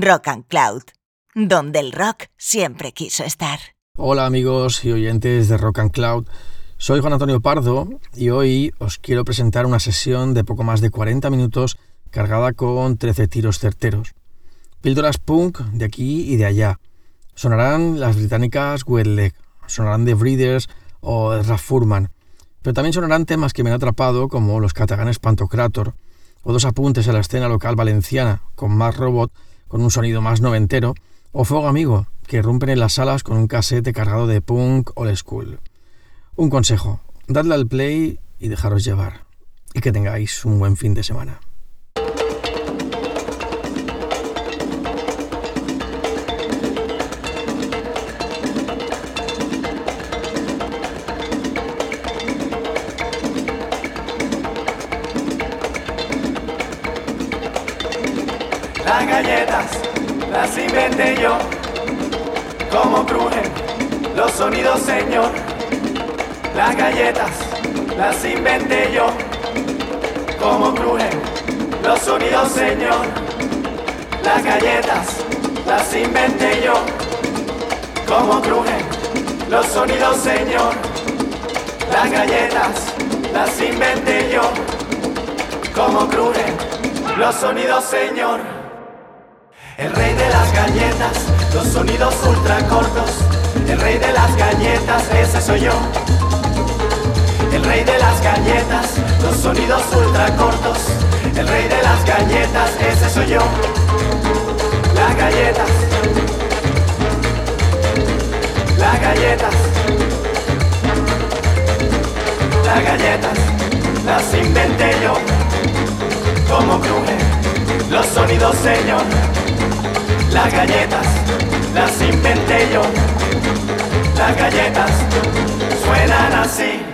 Rock and Cloud, donde el rock siempre quiso estar. Hola amigos y oyentes de Rock and Cloud. Soy Juan Antonio Pardo y hoy os quiero presentar una sesión de poco más de 40 minutos cargada con 13 tiros certeros. Píldoras punk de aquí y de allá. Sonarán las británicas Wet Leg, sonarán The Breeders o Raf Furman, pero también sonarán temas que me han atrapado como los cataganes Pantocrator o dos apuntes a la escena local valenciana con más robot con un sonido más noventero o Fuego Amigo que rompen en las salas con un casete cargado de punk old school. Un consejo, dadle al play y dejaros llevar y que tengáis un buen fin de semana. Las inventé yo, como crujen los sonidos, señor. Las galletas las inventé yo, como crujen los sonidos, señor. Las galletas las inventé yo, como crujen los sonidos, señor. Las galletas las inventé yo, como crujen los sonidos, señor. El rey de las galletas, los sonidos ultra cortos. El rey de las galletas, ese soy yo. El rey de las galletas, los sonidos ultra cortos. El rey de las galletas, ese soy yo. Las galletas. Las galletas. Las galletas las inventé yo. Como crujen los sonidos, señor. Las galletas las inventé yo. Las galletas suenan así.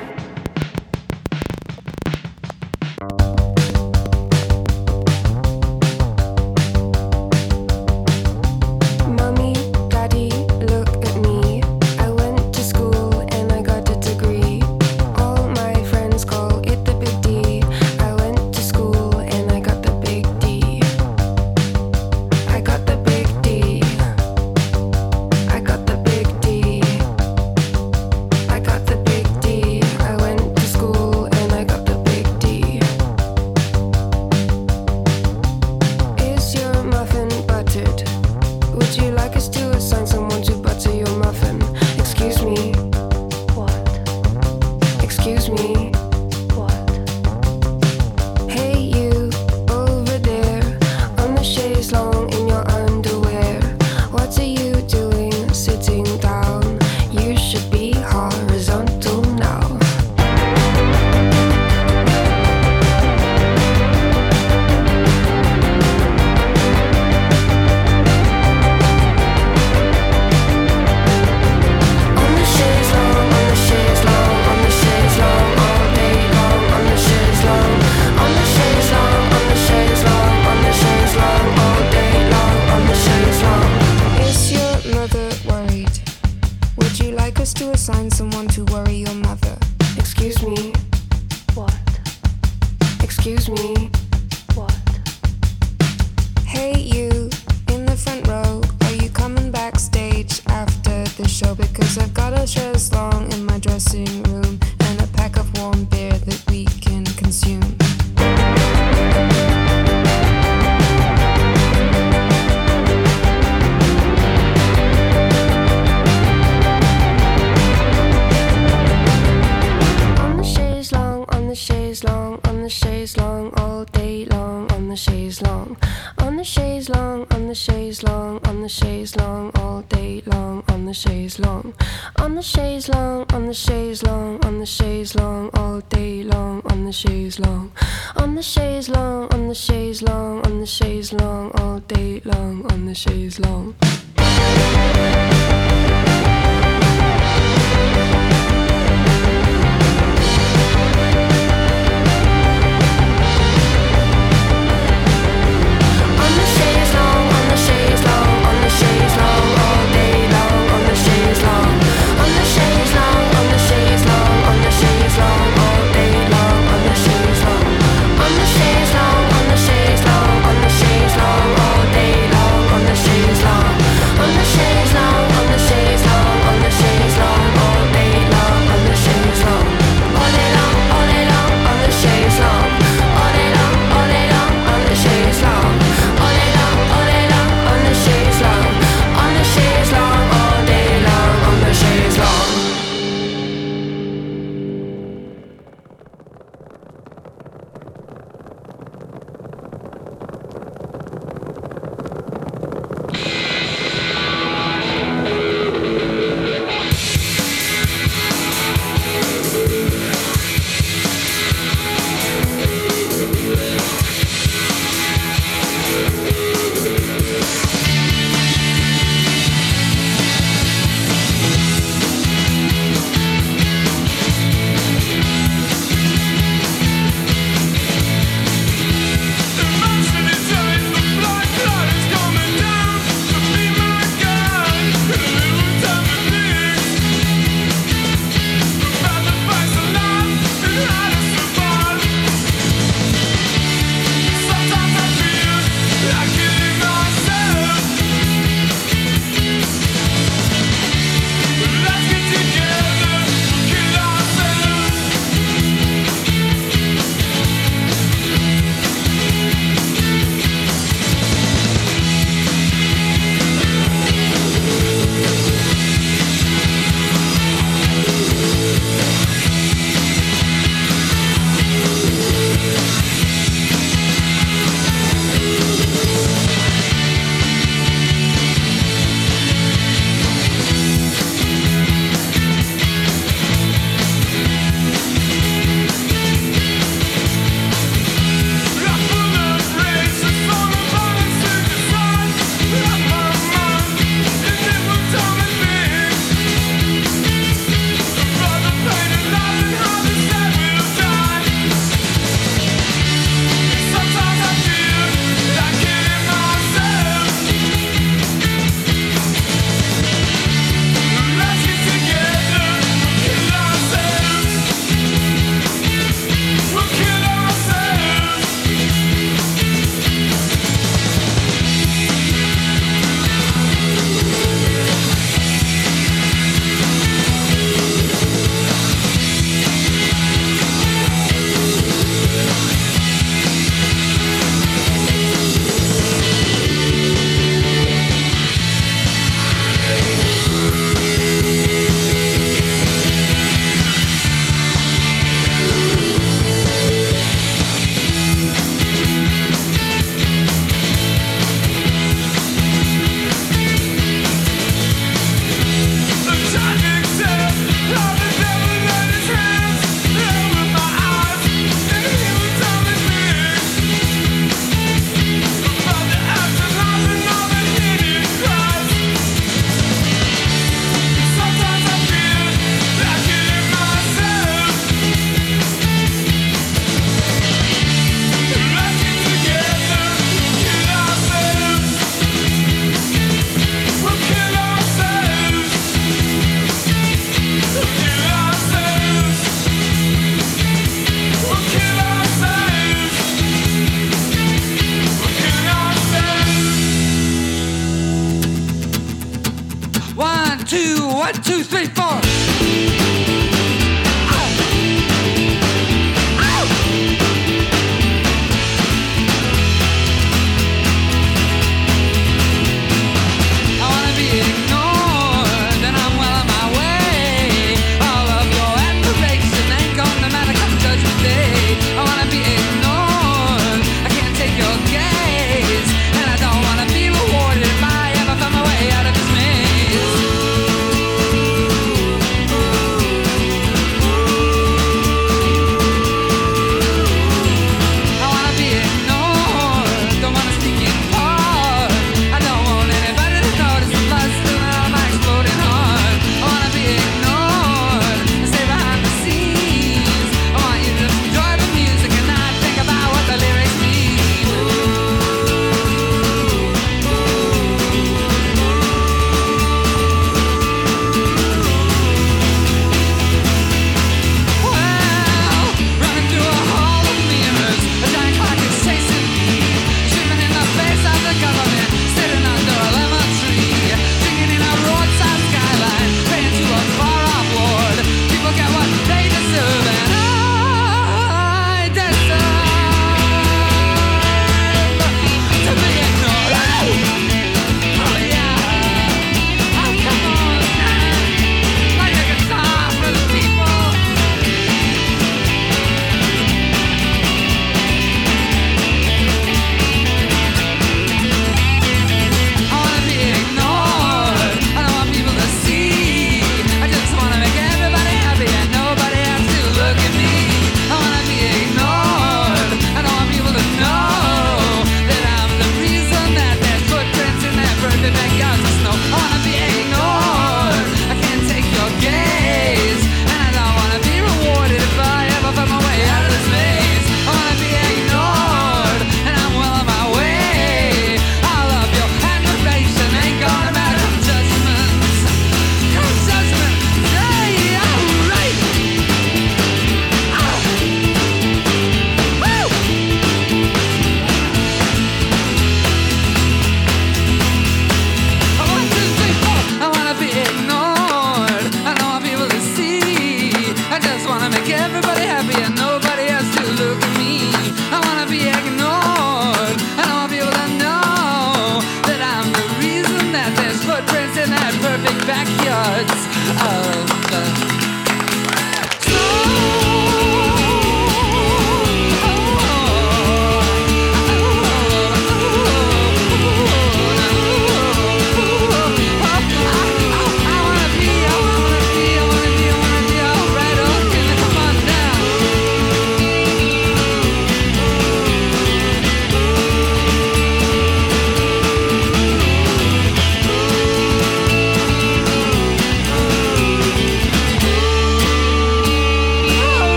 Two, one, two, three, four.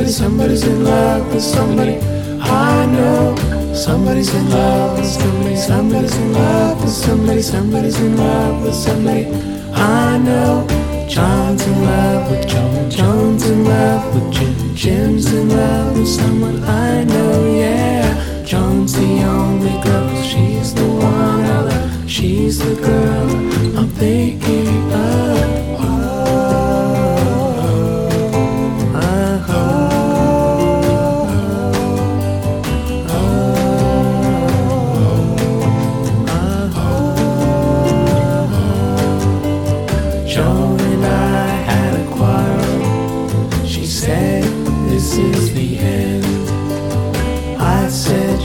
Somebody, somebody's in love with somebody. I know somebody's in love with somebody, somebody's in love with somebody, somebody's in love with somebody. I know John's in love with Joan. Joan's in love with Jim, Jim's in love with someone I know, yeah. Joan's the only girl, she's the one I love, she's the girl I'm thinking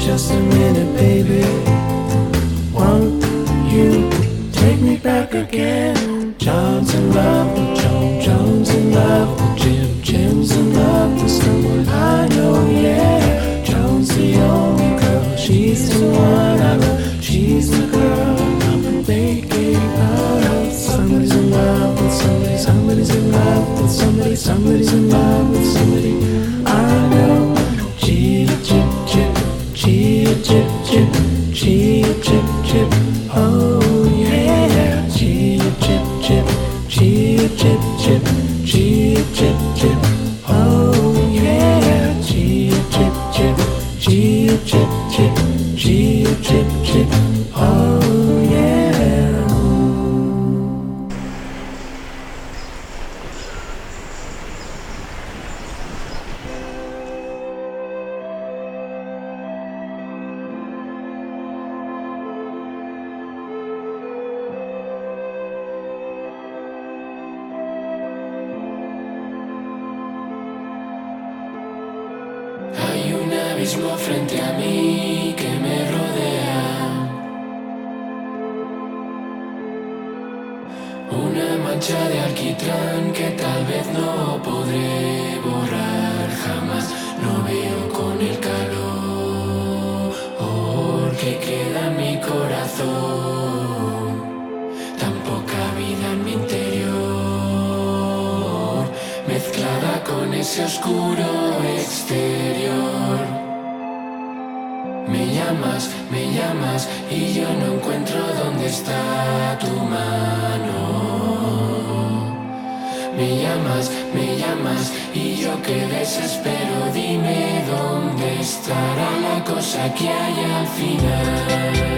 Just a minute, baby. Won't you take me back again? John's in love with Joan. Joan's in love with Jim. Jim's in love with someone I know, yeah. Joan's the only girl. She's the one I love. She's the girl I'm thinking of. Somebody's in love with somebody. Somebody's in love with somebody. Somebody's in frente a mí que me rodea. Una mancha de alquitrán que tal vez no podré borrar jamás. No veo con el calor que queda en mi corazón. Tan poca vida en mi interior, mezclada con ese oscuro exterior. Me llamas, me llamas y yo no encuentro dónde está tu mano. Me llamas, me llamas y yo que desespero, dime dónde estará la cosa que hay al final.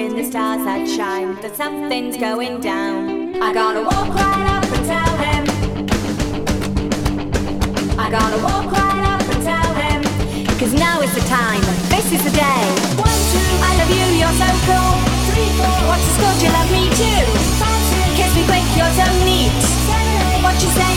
In the stars that shine that something's going down. I gotta walk right up and tell him. I gotta walk right up and tell him. Cause now is the time, this is the day. One, two, I love you, you're so cool. Three, four, what's the score, do you love me too? Five, six, kiss me quick, you're so neat. Seven, eight, what you say,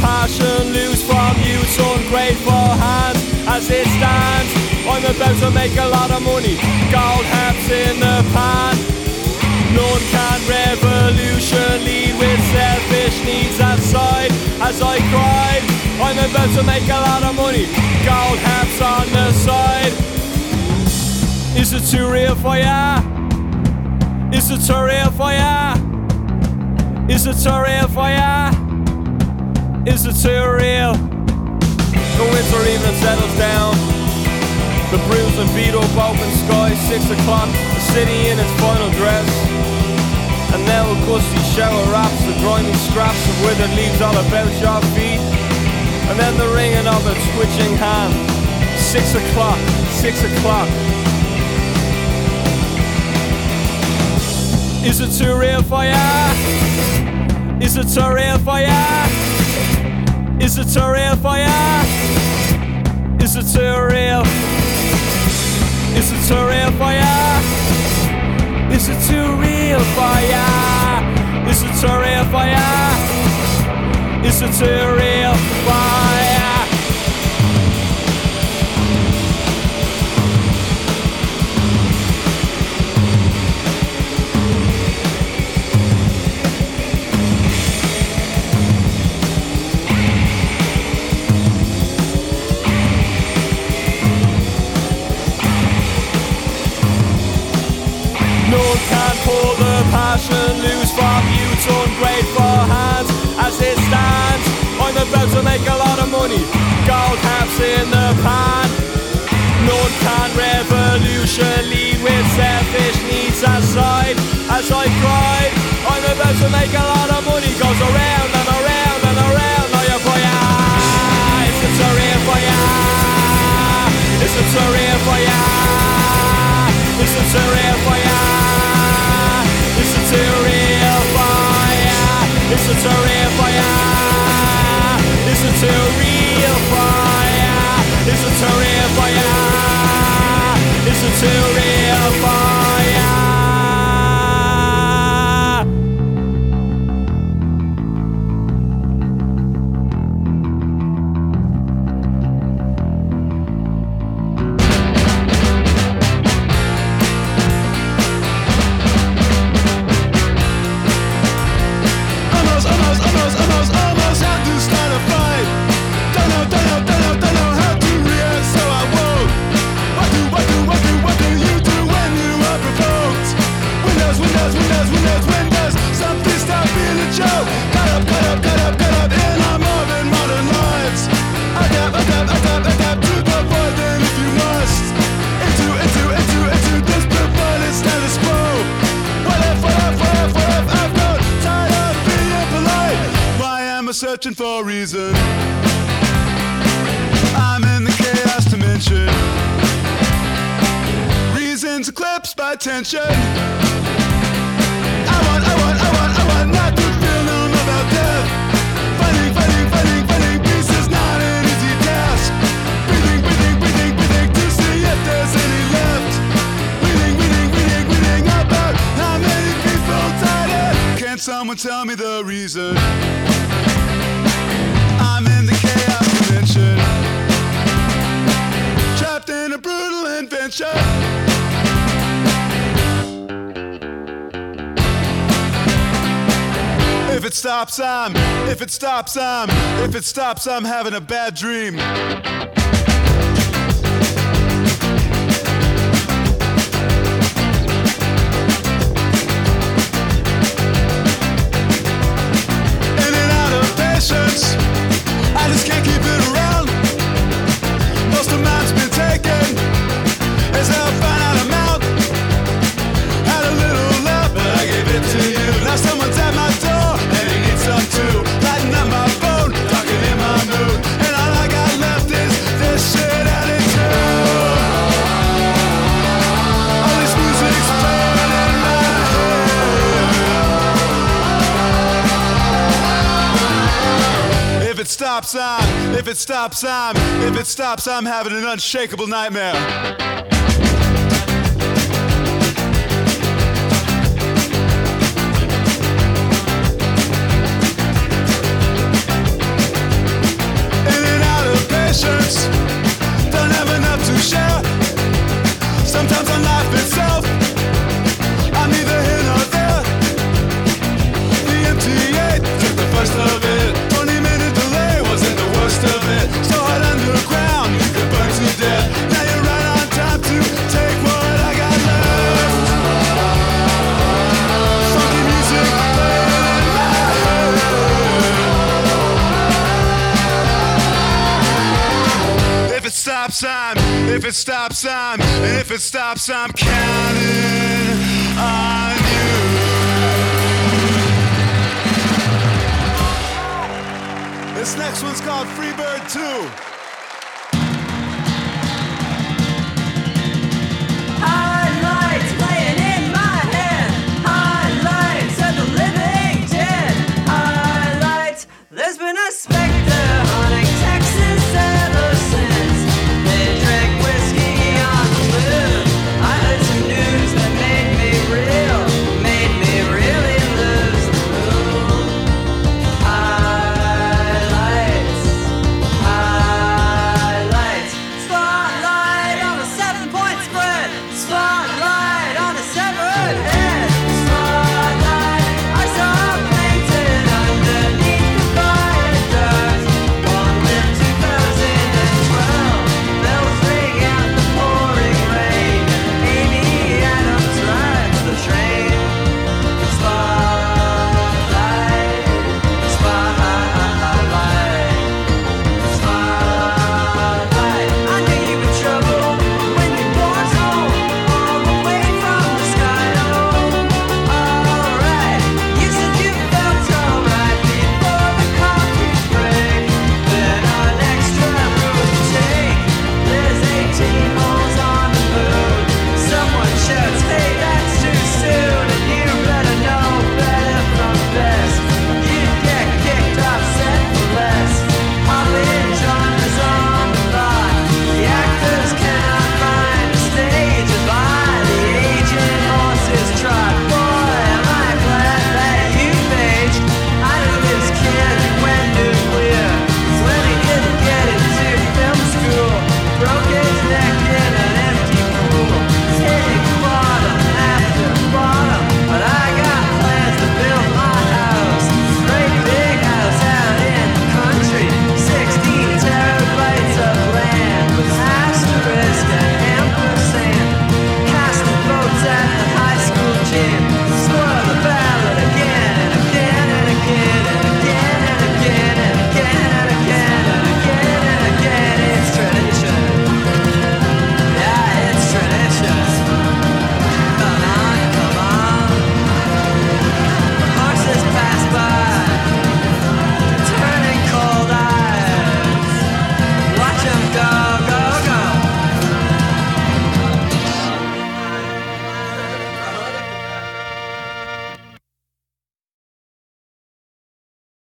passion loose from you. It's ungrateful hands as it stands. I'm about to make a lot of money. Gold hats in the pan. None can revolution lead with selfish needs aside. As I cried, I'm about to make a lot of money. Gold hats on the side. Is it too real for ya? Is it too real for ya? Is it too real for ya? Is it too real? The winter evening settles down. The bruised and beat up open sky, six o'clock, the city in its final dress. And now a gusty shower wraps the grimy scraps of withered leaves all about your feet. And then the ringing of a twitching hand. Six o'clock, six o'clock. Is it too real for ya? Is it too real for ya? Is it too real ya? Is it too real? Is it too real ya? Is it too real for ya? It's a terrain fire. It's a terrain fire. Passion loose from youth's ungrateful hands as it stands. I'm about to make a lot of money, gold caps in the pan. No one can revolution lead with selfish needs aside. As I cried, I'm about to make a lot of money, goes around and around and around. Oh, now you for ya, it's a for ya, it's a for ya. It's a terrain fire. It's reason? I'm in the chaos dimension. Trapped in a brutal invention. If it stops, I'm. If it stops, I'm. If it stops, I'm having a bad dream. It stops, I'm. If it stops, I'm. If it stops, I'm having an unshakable nightmare. in and out of patience. Don't have enough to share. Sometimes on life itself, I'm neither here nor there. The MTA took the first of it. If it stops, I'm. And if it stops, I'm counting on you. This next one's called Freebird 2.